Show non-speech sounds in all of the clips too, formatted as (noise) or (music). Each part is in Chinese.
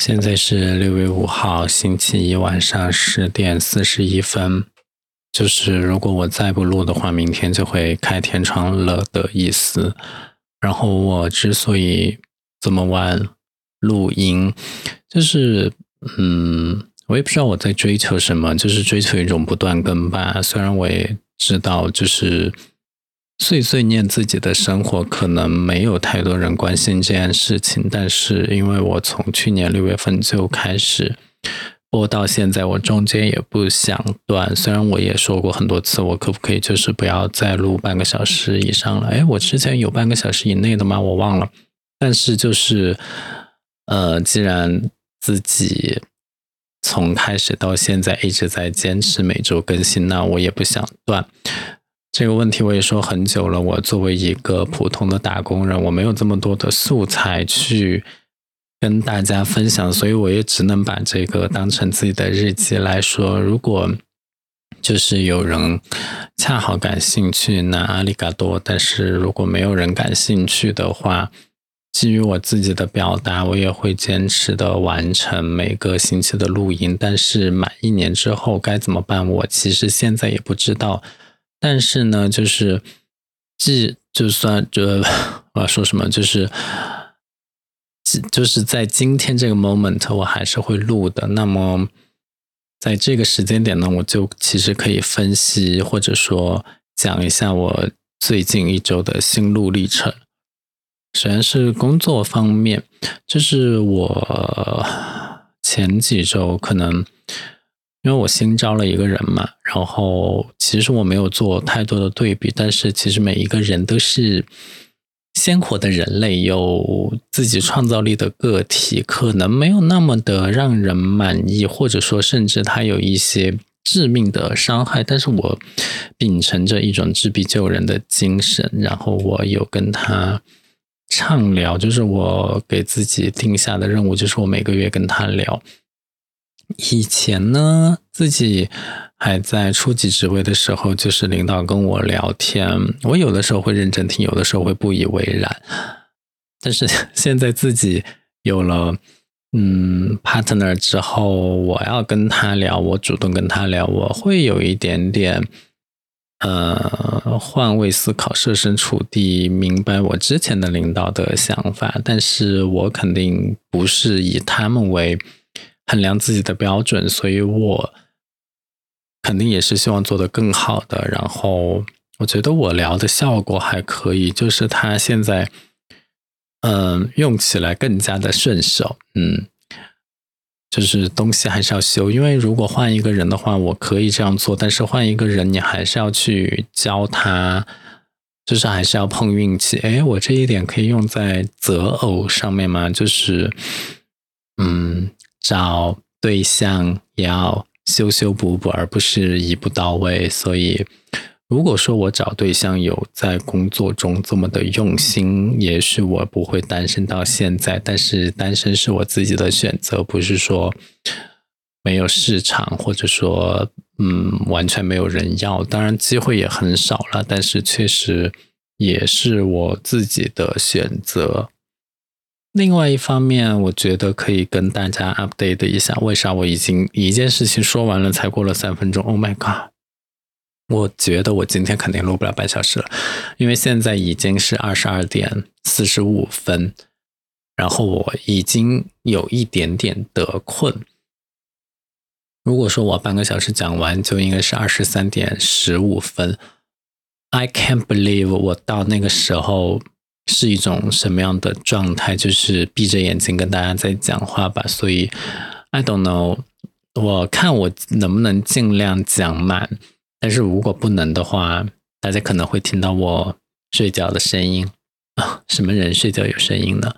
现在是六月五号星期一晚上十点四十一分。就是如果我再不录的话，明天就会开天窗了的意思。然后我之所以这么晚录音，就是嗯，我也不知道我在追求什么，就是追求一种不断更吧。虽然我也知道，就是碎碎念自己的生活，可能没有太多人关心这件事情，但是因为我从去年六月份就开始。播到现在，我中间也不想断。虽然我也说过很多次，我可不可以就是不要再录半个小时以上了？哎，我之前有半个小时以内的吗？我忘了。但是就是，呃，既然自己从开始到现在一直在坚持每周更新，那我也不想断。这个问题我也说很久了。我作为一个普通的打工人，我没有这么多的素材去。跟大家分享，所以我也只能把这个当成自己的日记来说。如果就是有人恰好感兴趣，那阿里嘎多；但是如果没有人感兴趣的话，基于我自己的表达，我也会坚持的完成每个星期的录音。但是满一年之后该怎么办，我其实现在也不知道。但是呢，就是既就算这我要说什么，就是。就是在今天这个 moment，我还是会录的。那么，在这个时间点呢，我就其实可以分析或者说讲一下我最近一周的心路历程。首先是工作方面，就是我前几周可能因为我新招了一个人嘛，然后其实我没有做太多的对比，但是其实每一个人都是。鲜活的人类有自己创造力的个体，可能没有那么的让人满意，或者说甚至他有一些致命的伤害。但是我秉承着一种治病救人的精神，然后我有跟他畅聊，就是我给自己定下的任务，就是我每个月跟他聊。以前呢，自己。还在初级职位的时候，就是领导跟我聊天，我有的时候会认真听，有的时候会不以为然。但是 (laughs) 现在自己有了嗯 partner 之后，我要跟他聊，我主动跟他聊，我会有一点点呃换位思考，设身处地，明白我之前的领导的想法，但是我肯定不是以他们为衡量自己的标准，所以我。肯定也是希望做得更好的，然后我觉得我聊的效果还可以，就是他现在，嗯，用起来更加的顺手，嗯，就是东西还是要修，因为如果换一个人的话，我可以这样做，但是换一个人你还是要去教他，就是还是要碰运气。哎，我这一点可以用在择偶上面吗？就是，嗯，找对象也要。修修补补，而不是一步到位。所以，如果说我找对象有在工作中这么的用心，也许我不会单身到现在。但是，单身是我自己的选择，不是说没有市场，或者说嗯完全没有人要。当然，机会也很少了，但是确实也是我自己的选择。另外一方面，我觉得可以跟大家 update 一下，为啥我已经一件事情说完了，才过了三分钟？Oh my god！我觉得我今天肯定录不了半小时了，因为现在已经是二十二点四十五分，然后我已经有一点点的困。如果说我半个小时讲完，就应该是二十三点十五分。I can't believe 我到那个时候。是一种什么样的状态？就是闭着眼睛跟大家在讲话吧。所以，I don't know，我看我能不能尽量讲满。但是如果不能的话，大家可能会听到我睡觉的声音啊。什么人睡觉有声音呢？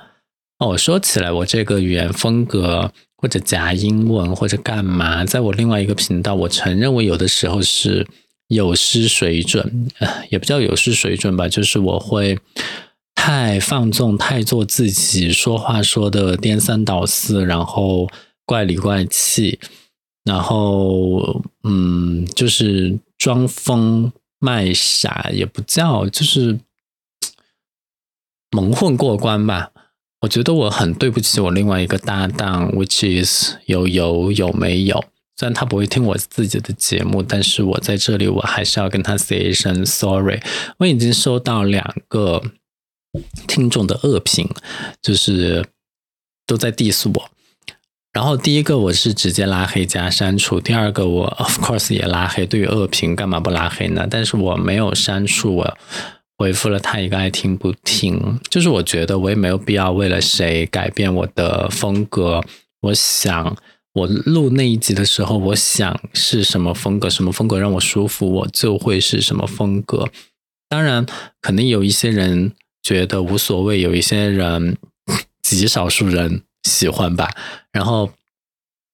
哦，说起来，我这个语言风格或者夹英文或者干嘛，在我另外一个频道，我承认我有的时候是有失水准，也不叫有失水准吧，就是我会。太放纵，太做自己，说话说的颠三倒四，然后怪里怪气，然后嗯，就是装疯卖傻，也不叫，就是蒙混过关吧。我觉得我很对不起我另外一个搭档，which is 有有有没有？虽然他不会听我自己的节目，但是我在这里我还是要跟他 say 一声 sorry。我已经收到两个听众的恶评，就是都在 diss 我。然后第一个我是直接拉黑加删除，第二个我 of course 也拉黑。对于恶评，干嘛不拉黑呢？但是我没有删除我。回复了他一个爱听不听，就是我觉得我也没有必要为了谁改变我的风格。我想我录那一集的时候，我想是什么风格，什么风格让我舒服，我就会是什么风格。当然，肯定有一些人觉得无所谓，有一些人极少数人喜欢吧。然后。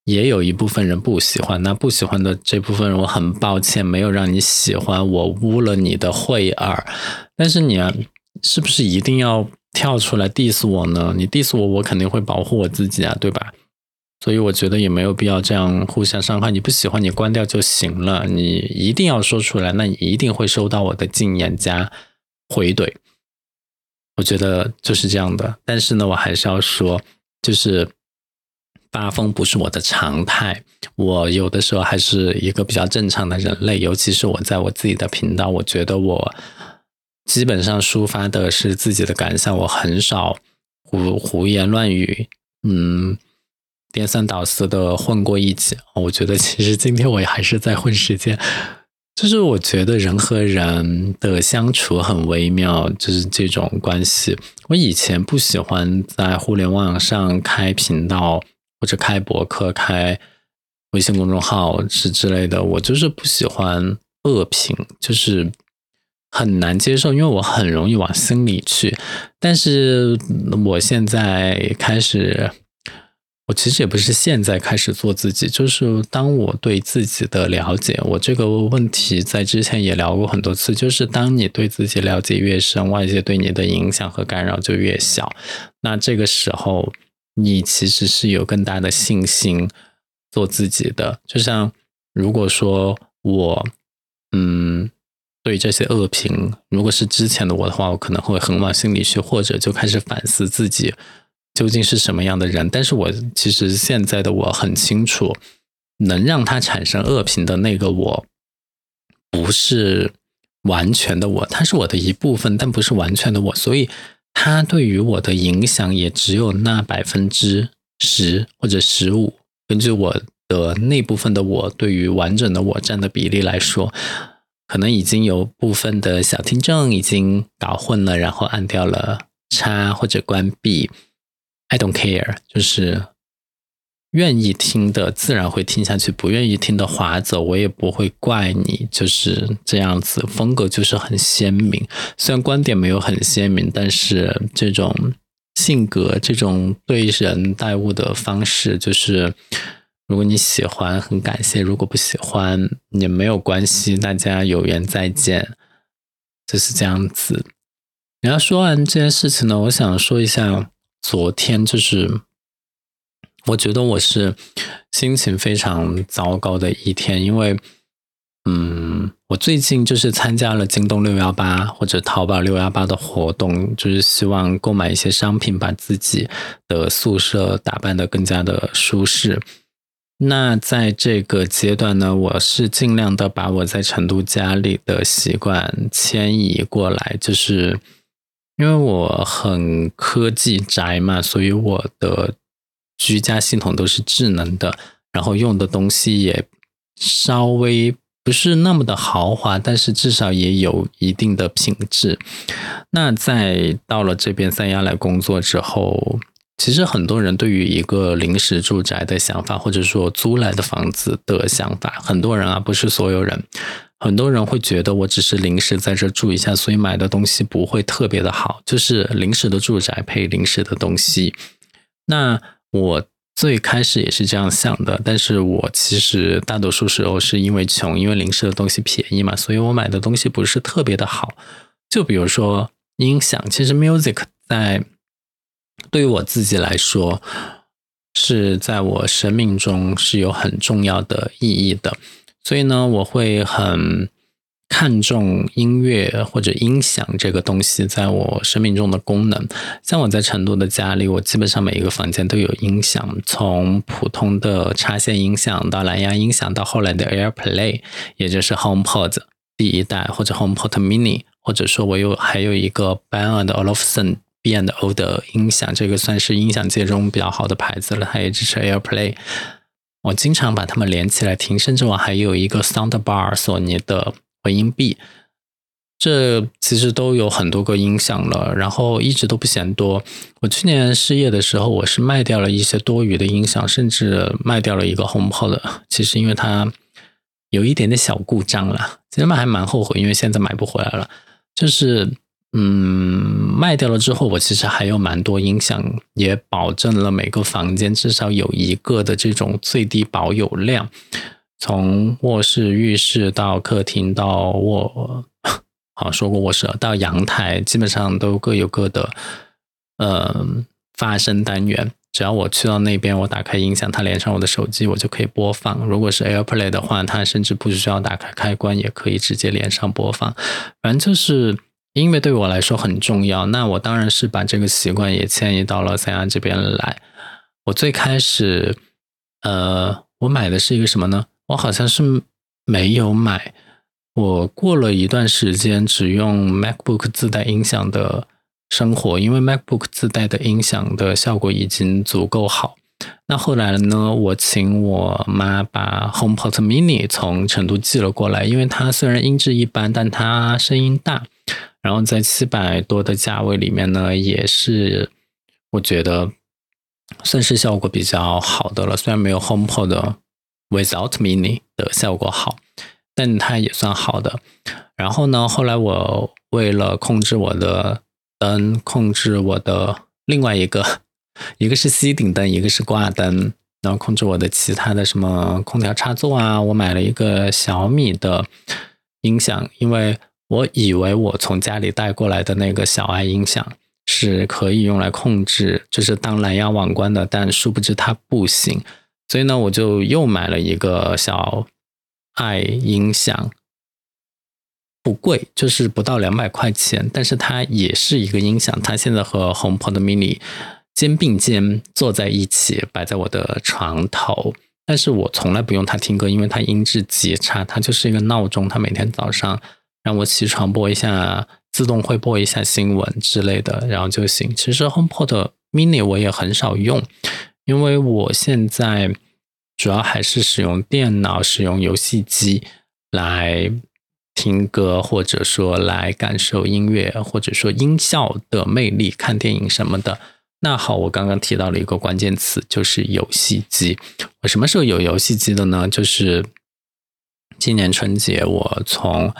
也有一部分人不喜欢，那不喜欢的这部分人，我很抱歉没有让你喜欢，我污了你的慧耳。但是你是不是一定要跳出来 diss 我呢？你 diss 我，我肯定会保护我自己啊，对吧？所以我觉得也没有必要这样互相伤害。你不喜欢，你关掉就行了。你一定要说出来，那你一定会收到我的禁言加回怼。我觉得就是这样的。但是呢，我还是要说，就是。发疯不是我的常态，我有的时候还是一个比较正常的人类，尤其是我在我自己的频道，我觉得我基本上抒发的是自己的感想，我很少胡胡言乱语，嗯，颠三倒四的混过一起。我觉得其实今天我还是在混时间，就是我觉得人和人的相处很微妙，就是这种关系。我以前不喜欢在互联网上开频道。或者开博客、开微信公众号之之类的，我就是不喜欢恶评，就是很难接受，因为我很容易往心里去。但是我现在开始，我其实也不是现在开始做自己，就是当我对自己的了解，我这个问题在之前也聊过很多次，就是当你对自己了解越深，外界对你的影响和干扰就越小，那这个时候。你其实是有更大的信心做自己的，就像如果说我，嗯，对这些恶评，如果是之前的我的话，我可能会很往心里去，或者就开始反思自己究竟是什么样的人。但是我其实现在的我很清楚，能让他产生恶评的那个我，不是完全的我，他是我的一部分，但不是完全的我，所以。他对于我的影响也只有那百分之十或者十五。根据我的那部分的我对于完整的我占的比例来说，可能已经有部分的小听众已经搞混了，然后按掉了叉或者关闭。I don't care，就是。愿意听的自然会听下去，不愿意听的划走，我也不会怪你，就是这样子，风格就是很鲜明。虽然观点没有很鲜明，但是这种性格、这种对人待物的方式，就是如果你喜欢，很感谢；如果不喜欢，也没有关系，大家有缘再见，就是这样子。然后说完这件事情呢，我想说一下昨天就是。我觉得我是心情非常糟糕的一天，因为，嗯，我最近就是参加了京东六幺八或者淘宝六幺八的活动，就是希望购买一些商品，把自己的宿舍打扮的更加的舒适。那在这个阶段呢，我是尽量的把我在成都家里的习惯迁移过来，就是因为我很科技宅嘛，所以我的。居家系统都是智能的，然后用的东西也稍微不是那么的豪华，但是至少也有一定的品质。那在到了这边三亚来工作之后，其实很多人对于一个临时住宅的想法，或者说租来的房子的想法，很多人啊，不是所有人，很多人会觉得我只是临时在这住一下，所以买的东西不会特别的好，就是临时的住宅配临时的东西。那我最开始也是这样想的，但是我其实大多数时候是因为穷，因为临时的东西便宜嘛，所以我买的东西不是特别的好。就比如说音响，其实 music 在对于我自己来说，是在我生命中是有很重要的意义的，所以呢，我会很看重音乐或者音响这个东西在我生命中的功能。像我在成都的家里，我基本上每一个房间都有音响，从普通的插线音响到蓝牙音响，到后来的 AirPlay，也就是 HomePod 第一代或者 HomePod Mini，或者说我有还有一个 Bang Olufsen B&O 的音响，这个算是音响界中比较好的牌子了，它也支持 AirPlay。我经常把它们连起来听，甚至我还有一个 Soundbar 索尼的回音壁，这其实都有很多个音响了，然后一直都不嫌多。我去年失业的时候，我是卖掉了一些多余的音响，甚至卖掉了一个 HomePod，其实因为它有一点点小故障了，其实还蛮后悔，因为现在买不回来了，就是。嗯，卖掉了之后，我其实还有蛮多音响，也保证了每个房间至少有一个的这种最低保有量。从卧室、浴室到客厅到卧，好说过卧室到阳台，基本上都各有各的呃发声单元。只要我去到那边，我打开音响，它连上我的手机，我就可以播放。如果是 AirPlay 的话，它甚至不需要打开开关，也可以直接连上播放。反正就是。音乐对我来说很重要，那我当然是把这个习惯也迁移到了三亚这边来。我最开始，呃，我买的是一个什么呢？我好像是没有买。我过了一段时间只用 MacBook 自带音响的生活，因为 MacBook 自带的音响的效果已经足够好。那后来呢？我请我妈把 HomePod Mini 从成都寄了过来，因为它虽然音质一般，但它声音大。然后在七百多的价位里面呢，也是我觉得算是效果比较好的了。虽然没有 HomePod Without Mini 的效果好，但它也算好的。然后呢，后来我为了控制我的灯，控制我的另外一个，一个是吸顶灯，一个是挂灯，然后控制我的其他的什么空调插座啊，我买了一个小米的音响，因为。我以为我从家里带过来的那个小爱音响是可以用来控制，就是当蓝牙网关的，但殊不知它不行。所以呢，我就又买了一个小爱音响，不贵，就是不到两百块钱，但是它也是一个音响。它现在和 HomePod Mini 肩并肩坐在一起，摆在我的床头。但是我从来不用它听歌，因为它音质极差，它就是一个闹钟，它每天早上。让我起床播一下，自动会播一下新闻之类的，然后就行。其实 HomePod Mini 我也很少用，因为我现在主要还是使用电脑、使用游戏机来听歌，或者说来感受音乐，或者说音效的魅力，看电影什么的。那好，我刚刚提到了一个关键词，就是游戏机。我什么时候有游戏机的呢？就是今年春节，我从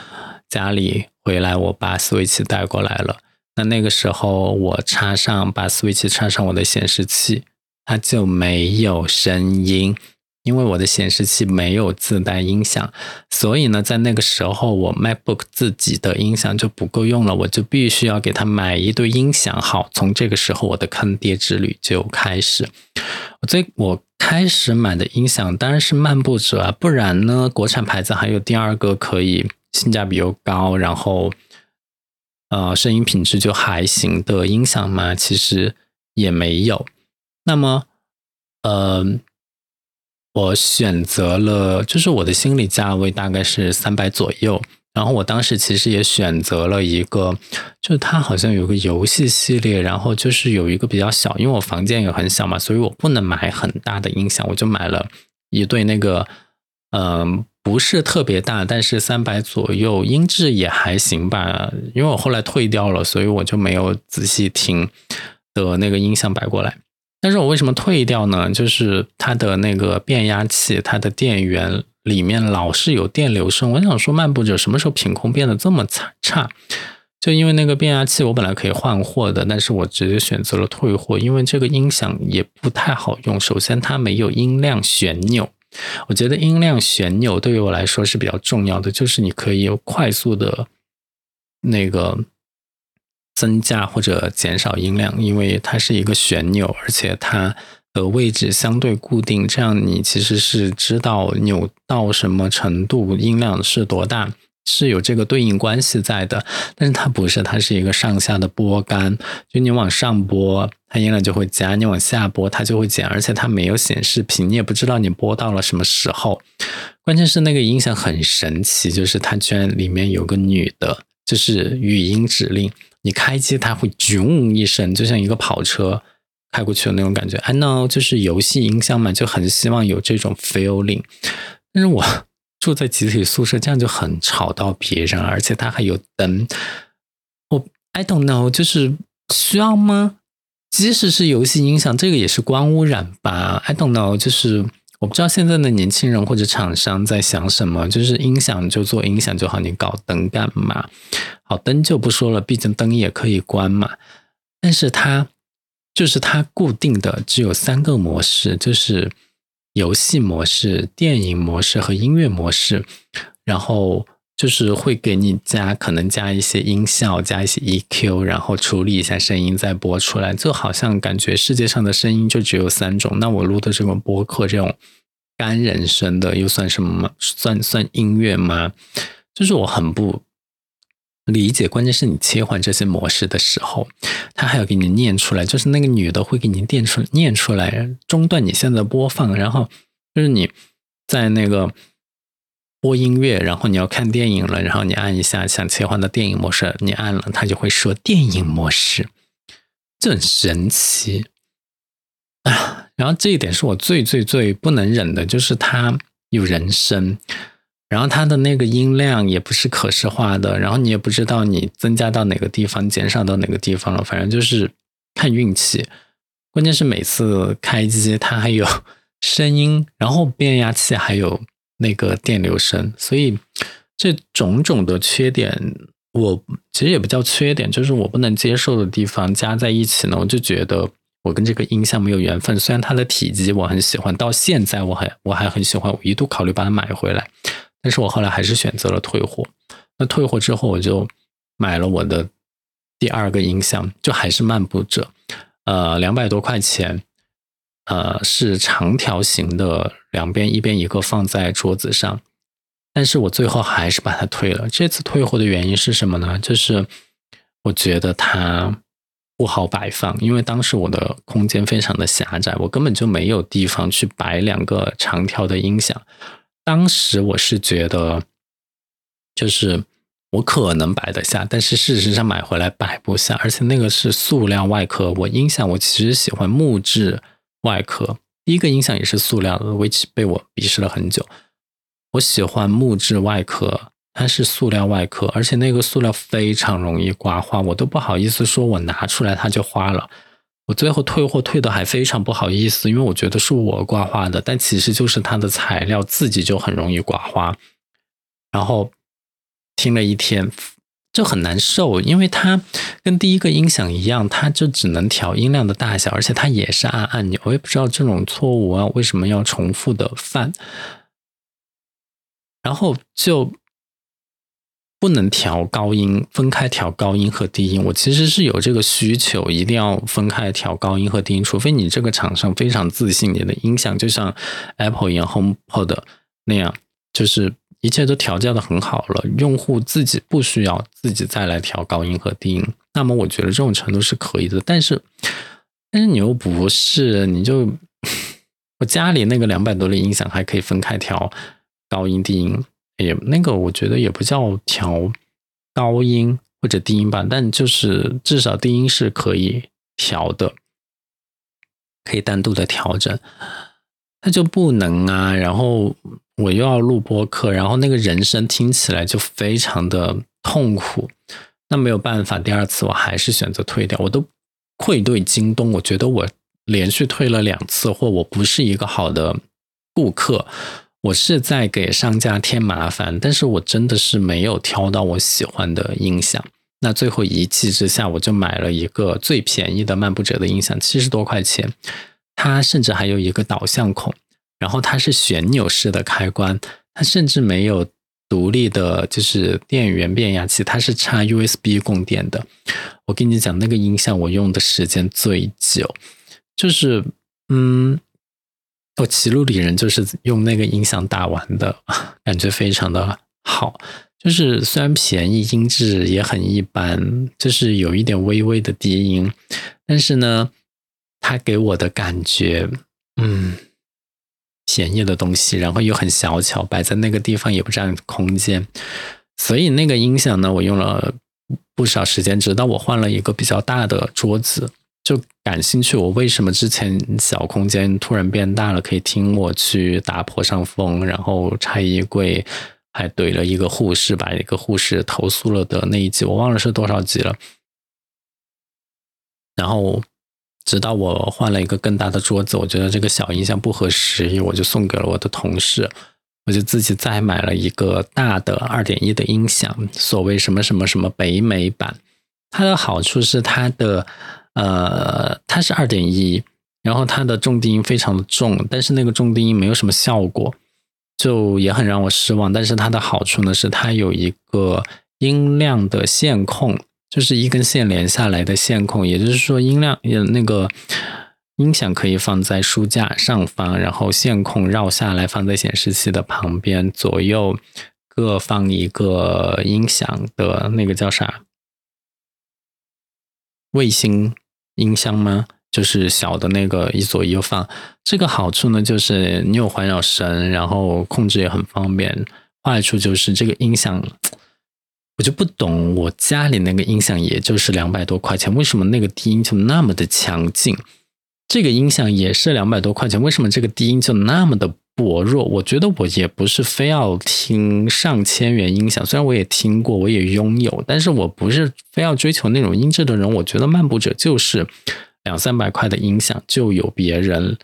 家里回来，我把 Switch 带过来了。那那个时候，我插上把 Switch 插上我的显示器，它就没有声音，因为我的显示器没有自带音响。所以呢，在那个时候，我 MacBook 自己的音响就不够用了，我就必须要给它买一对音响。好，从这个时候，我的坑爹之旅就开始。我最我开始买的音响当然是漫步者啊，不然呢，国产牌子还有第二个可以。性价比又高，然后呃，声音品质就还行的音响嘛，其实也没有。那么，呃，我选择了，就是我的心理价位大概是三百左右。然后我当时其实也选择了一个，就是它好像有个游戏系列，然后就是有一个比较小，因为我房间也很小嘛，所以我不能买很大的音响，我就买了一对那个，嗯。不是特别大，但是三百左右，音质也还行吧。因为我后来退掉了，所以我就没有仔细听的那个音响摆过来。但是我为什么退掉呢？就是它的那个变压器，它的电源里面老是有电流声。我想说，漫步者什么时候品控变得这么差？差？就因为那个变压器，我本来可以换货的，但是我直接选择了退货，因为这个音响也不太好用。首先，它没有音量旋钮。我觉得音量旋钮对于我来说是比较重要的，就是你可以快速的那个增加或者减少音量，因为它是一个旋钮，而且它的位置相对固定，这样你其实是知道扭到什么程度，音量是多大。是有这个对应关系在的，但是它不是，它是一个上下的拨杆，就你往上拨，它音量就会加；你往下拨，它就会减，而且它没有显示屏，你也不知道你拨到了什么时候。关键是那个音响很神奇，就是它居然里面有个女的，就是语音指令，你开机它会啾一声，就像一个跑车开过去的那种感觉。I know，就是游戏音箱嘛，就很希望有这种 feeling，但是我。(laughs) 住在集体宿舍，这样就很吵到别人，而且它还有灯。我 I don't know，就是需要吗？即使是游戏音响，这个也是光污染吧？I don't know，就是我不知道现在的年轻人或者厂商在想什么。就是音响就做音响就好，你搞灯干嘛？好灯就不说了，毕竟灯也可以关嘛。但是它就是它固定的只有三个模式，就是。游戏模式、电影模式和音乐模式，然后就是会给你加，可能加一些音效，加一些 EQ，然后处理一下声音再播出来。就好像感觉世界上的声音就只有三种。那我录的这种播客，这种干人声的，又算什么？算算音乐吗？就是我很不。理解，关键是你切换这些模式的时候，他还要给你念出来，就是那个女的会给你念出念出来，中断你现在播放，然后就是你在那个播音乐，然后你要看电影了，然后你按一下想切换到电影模式，你按了，它就会说电影模式，这很神奇啊！然后这一点是我最最最不能忍的，就是它有人声。然后它的那个音量也不是可视化的，然后你也不知道你增加到哪个地方，减少到哪个地方了，反正就是看运气。关键是每次开机它还有 (laughs) 声音，然后变压器还有那个电流声，所以这种种的缺点，我其实也不叫缺点，就是我不能接受的地方加在一起呢，我就觉得我跟这个音箱没有缘分。虽然它的体积我很喜欢，到现在我还我还很喜欢，我一度考虑把它买回来。但是我后来还是选择了退货。那退货之后，我就买了我的第二个音箱，就还是漫步者，呃，两百多块钱，呃，是长条形的，两边一边一个放在桌子上。但是我最后还是把它退了。这次退货的原因是什么呢？就是我觉得它不好摆放，因为当时我的空间非常的狭窄，我根本就没有地方去摆两个长条的音响。当时我是觉得，就是我可能摆得下，但是事实上买回来摆不下，而且那个是塑料外壳。我音响我其实喜欢木质外壳，第一个音响也是塑料的威奇被我鄙视了很久。我喜欢木质外壳，它是塑料外壳，而且那个塑料非常容易刮花，我都不好意思说我拿出来它就花了。我最后退货退的还非常不好意思，因为我觉得是我刮花的，但其实就是它的材料自己就很容易刮花。然后听了一天就很难受，因为它跟第一个音响一样，它就只能调音量的大小，而且它也是按按钮。我也不知道这种错误啊为什么要重复的犯，然后就。不能调高音，分开调高音和低音。我其实是有这个需求，一定要分开调高音和低音。除非你这个厂商非常自信，你的音响就像 Apple 一样，HomePod 那样，就是一切都调教的很好了，用户自己不需要自己再来调高音和低音。那么我觉得这种程度是可以的。但是，(laughs) 但是你又不是，你就 (laughs) 我家里那个两百多的音响还可以分开调高音低音。也那个，我觉得也不叫调高音或者低音吧，但就是至少低音是可以调的，可以单独的调整。那就不能啊！然后我又要录播课，然后那个人声听起来就非常的痛苦。那没有办法，第二次我还是选择退掉。我都愧对京东，我觉得我连续退了两次货，我不是一个好的顾客。我是在给商家添麻烦，但是我真的是没有挑到我喜欢的音响。那最后一气之下，我就买了一个最便宜的漫步者的音响，七十多块钱。它甚至还有一个导向孔，然后它是旋钮式的开关，它甚至没有独立的，就是电源变压器，它是插 USB 供电的。我跟你讲，那个音响我用的时间最久，就是嗯。我骑路里人就是用那个音响打完的，(laughs) 感觉非常的好。就是虽然便宜，音质也很一般，就是有一点微微的低音，但是呢，它给我的感觉，嗯，便宜的东西，然后又很小巧，摆在那个地方也不占空间，所以那个音响呢，我用了不少时间，直到我换了一个比较大的桌子。就感兴趣，我为什么之前小空间突然变大了？可以听我去打破上风，然后拆衣柜，还怼了一个护士，把一个护士投诉了的那一集，我忘了是多少集了。然后直到我换了一个更大的桌子，我觉得这个小音箱不合时宜，我就送给了我的同事，我就自己再买了一个大的二点一的音响，所谓什么什么什么北美版，它的好处是它的。呃，它是二点一，然后它的重低音非常的重，但是那个重低音没有什么效果，就也很让我失望。但是它的好处呢，是它有一个音量的线控，就是一根线连下来的线控，也就是说音量那个音响可以放在书架上方，然后线控绕下来放在显示器的旁边，左右各放一个音响的那个叫啥？卫星音箱吗？就是小的那个，一左一右放。这个好处呢，就是你有环绕声，然后控制也很方便。坏处就是这个音响，我就不懂。我家里那个音响也就是两百多块钱，为什么那个低音就那么的强劲？这个音响也是两百多块钱，为什么这个低音就那么的？薄弱，我觉得我也不是非要听上千元音响，虽然我也听过，我也拥有，但是我不是非要追求那种音质的人。我觉得漫步者就是两三百块的音响就有别人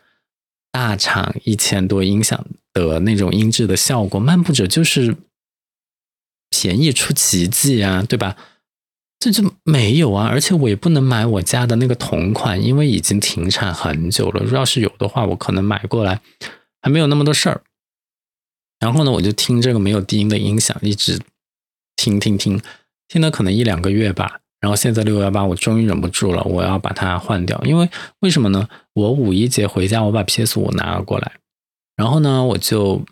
大厂一千多音响的那种音质的效果，漫步者就是便宜出奇迹啊，对吧？这就没有啊，而且我也不能买我家的那个同款，因为已经停产很久了。要是有的话，我可能买过来。还没有那么多事儿，然后呢，我就听这个没有低音的音响，一直听听听，听了可能一两个月吧。然后现在六幺八，我终于忍不住了，我要把它换掉。因为为什么呢？我五一节回家，我把 PS 五拿了过来，然后呢，我就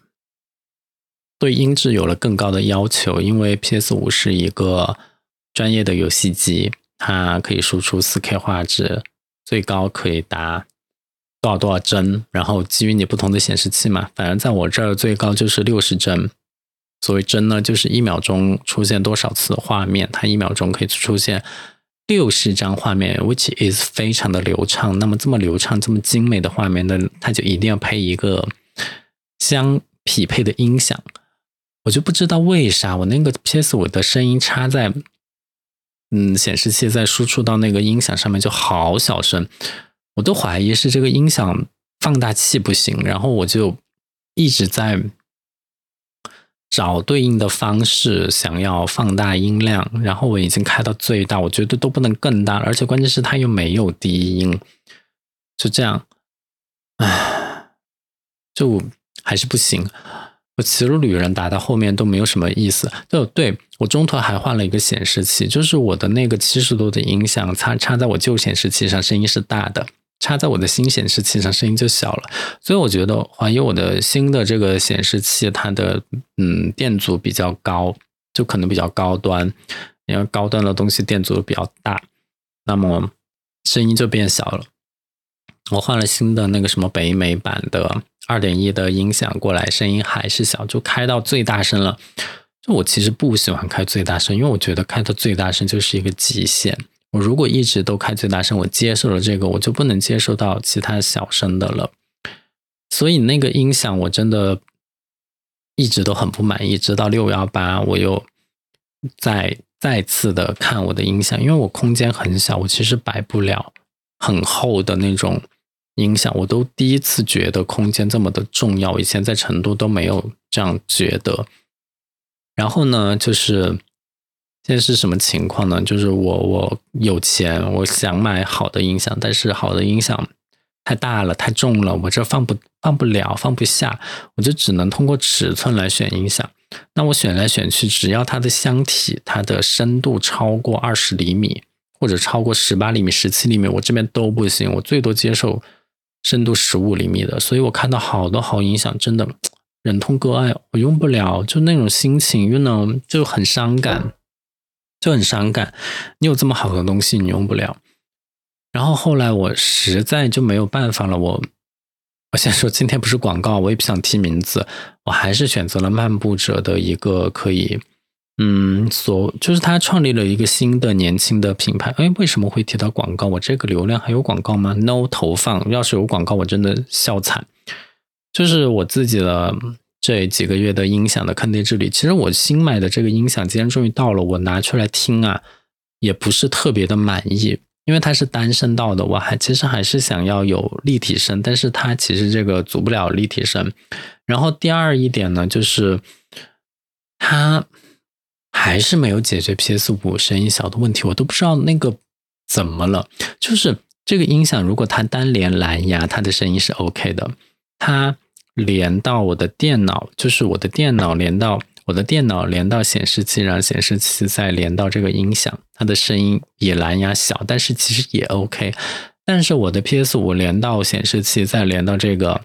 对音质有了更高的要求。因为 PS 五是一个专业的游戏机，它可以输出四 K 画质，最高可以达。多少多少帧，然后基于你不同的显示器嘛，反正在我这儿最高就是六十帧。所谓帧呢，就是一秒钟出现多少次画面，它一秒钟可以出现六十张画面，which is 非常的流畅。那么这么流畅、这么精美的画面呢，它就一定要配一个相匹配的音响。我就不知道为啥我那个 PS 五的声音插在嗯显示器再输出到那个音响上面就好小声。我都怀疑是这个音响放大器不行，然后我就一直在找对应的方式，想要放大音量。然后我已经开到最大，我觉得都不能更大，而且关键是它又没有低音，就这样，唉，就还是不行。我骑着旅人打到后面都没有什么意思。就对我中途还换了一个显示器，就是我的那个七十度的音响插插在我旧显示器上，声音是大的。插在我的新显示器上，声音就小了，所以我觉得怀疑我的新的这个显示器，它的嗯电阻比较高，就可能比较高端，因为高端的东西电阻比较大，那么声音就变小了。我换了新的那个什么北美版的二点一的音响过来，声音还是小，就开到最大声了。就我其实不喜欢开最大声，因为我觉得开到最大声就是一个极限。我如果一直都开最大声，我接受了这个，我就不能接受到其他小声的了。所以那个音响我真的一直都很不满意。直到六幺八，我又再再次的看我的音响，因为我空间很小，我其实摆不了很厚的那种音响。我都第一次觉得空间这么的重要，以前在成都都没有这样觉得。然后呢，就是。现在是什么情况呢？就是我我有钱，我想买好的音响，但是好的音响太大了，太重了，我这放不放不了，放不下，我就只能通过尺寸来选音响。那我选来选去，只要它的箱体它的深度超过二十厘米，或者超过十八厘米、十七厘米，我这边都不行，我最多接受深度十五厘米的。所以我看到好多好音响，真的 (tsk) 忍痛割爱，我用不了，就那种心情，you know，就很伤感，就很伤感。你有这么好的东西，你用不了。然后后来我实在就没有办法了，我我先说今天不是广告，我也不想提名字，我还是选择了漫步者的一个可以，嗯，所就是他创立了一个新的年轻的品牌。哎，为什么会提到广告？我这个流量还有广告吗？No 投放，要是有广告，我真的笑惨。就是我自己的这几个月的音响的坑爹之旅，其实我新买的这个音响今天终于到了，我拿出来听啊，也不是特别的满意。因为它是单声道的，我还其实还是想要有立体声，但是它其实这个组不了立体声。然后第二一点呢，就是它还是没有解决 PS 五声音小的问题，我都不知道那个怎么了。就是这个音响，如果它单连蓝牙，它的声音是 OK 的，它连到我的电脑，就是我的电脑连到。我的电脑连到显示器，然后显示器再连到这个音响，它的声音比蓝牙小，但是其实也 OK。但是我的 PS 五连到显示器，再连到这个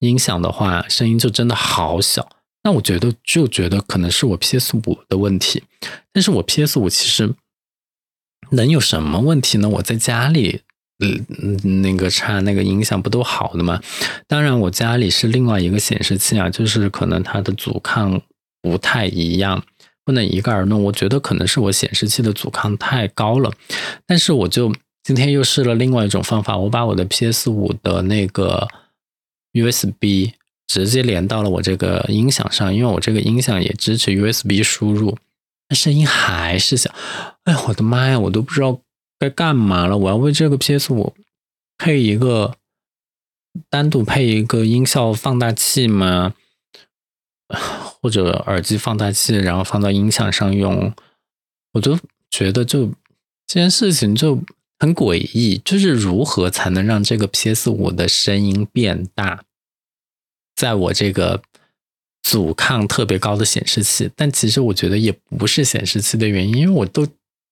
音响的话，声音就真的好小。那我觉得就觉得可能是我 PS 五的问题。但是我 PS 五其实能有什么问题呢？我在家里，嗯，那个插那个音响不都好的吗？当然，我家里是另外一个显示器啊，就是可能它的阻抗。不太一样，不能一概而论。我觉得可能是我显示器的阻抗太高了，但是我就今天又试了另外一种方法，我把我的 PS 五的那个 USB 直接连到了我这个音响上，因为我这个音响也支持 USB 输入，声音还是小。哎呀，我的妈呀，我都不知道该干嘛了。我要为这个 PS 五配一个单独配一个音效放大器吗？或者耳机放大器，然后放到音响上用，我就觉得就这件事情就很诡异。就是如何才能让这个 PS 五的声音变大，在我这个阻抗特别高的显示器，但其实我觉得也不是显示器的原因，因为我都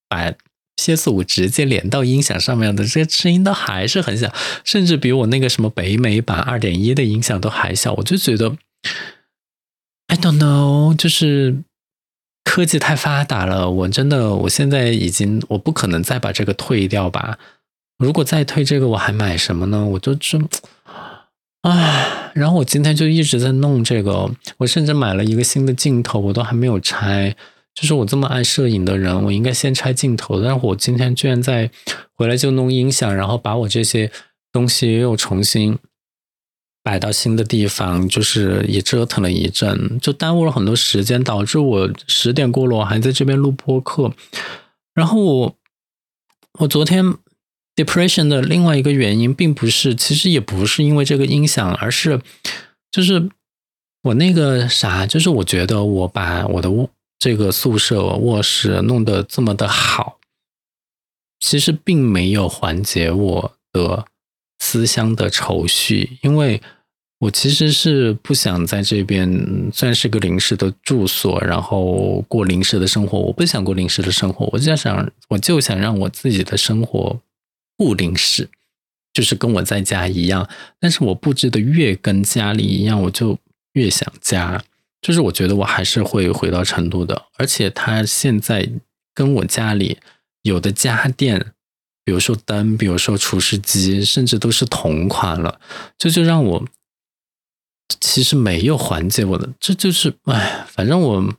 把 PS 五直接连到音响上面的，这个声音都还是很小，甚至比我那个什么北美版二点一的音响都还小。我就觉得。I don't know，就是科技太发达了，我真的，我现在已经，我不可能再把这个退掉吧。如果再退这个，我还买什么呢？我就真，唉。然后我今天就一直在弄这个，我甚至买了一个新的镜头，我都还没有拆。就是我这么爱摄影的人，我应该先拆镜头，但是我今天居然在回来就弄音响，然后把我这些东西又重新。摆到新的地方，就是也折腾了一阵，就耽误了很多时间，导致我十点过了，我还在这边录播课。然后我，我昨天 depression 的另外一个原因，并不是，其实也不是因为这个音响，而是就是我那个啥，就是我觉得我把我的这个宿舍卧室弄得这么的好，其实并没有缓解我的。思乡的愁绪，因为我其实是不想在这边算是个临时的住所，然后过临时的生活。我不想过临时的生活，我就想，我就想让我自己的生活不临时，就是跟我在家一样。但是我布置的越跟家里一样，我就越想家。就是我觉得我还是会回到成都的，而且他现在跟我家里有的家电。比如说灯，比如说除湿机，甚至都是同款了，这就让我其实没有缓解我的，这就是哎，反正我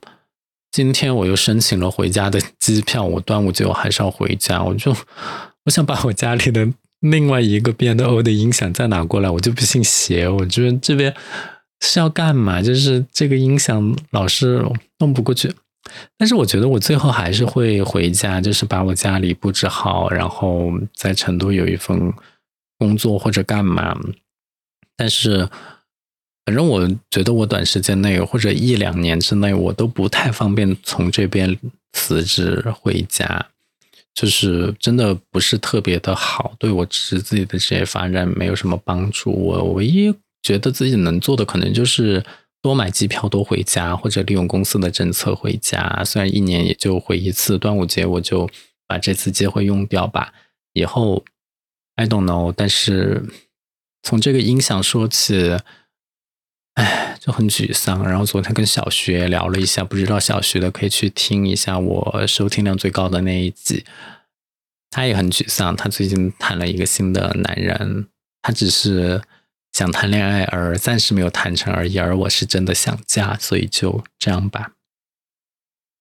今天我又申请了回家的机票，我端午节我还是要回家，我就我想把我家里的另外一个 B N O 的音响再拿过来，我就不信邪，我觉得这边是要干嘛？就是这个音响老是弄不过去。但是我觉得我最后还是会回家，就是把我家里布置好，然后在成都有一份工作或者干嘛。但是，反正我觉得我短时间内或者一两年之内，我都不太方便从这边辞职回家，就是真的不是特别的好，对我只是自己的职业发展没有什么帮助。我唯一觉得自己能做的，可能就是。多买机票，多回家，或者利用公司的政策回家。虽然一年也就回一次，端午节我就把这次机会用掉吧。以后 I don't know。但是从这个音响说起，哎，就很沮丧。然后昨天跟小学聊了一下，不知道小学的可以去听一下我收听量最高的那一集。他也很沮丧，他最近谈了一个新的男人，他只是想谈恋爱而暂时没有谈成而已。而我是真的想嫁，所以就这样吧。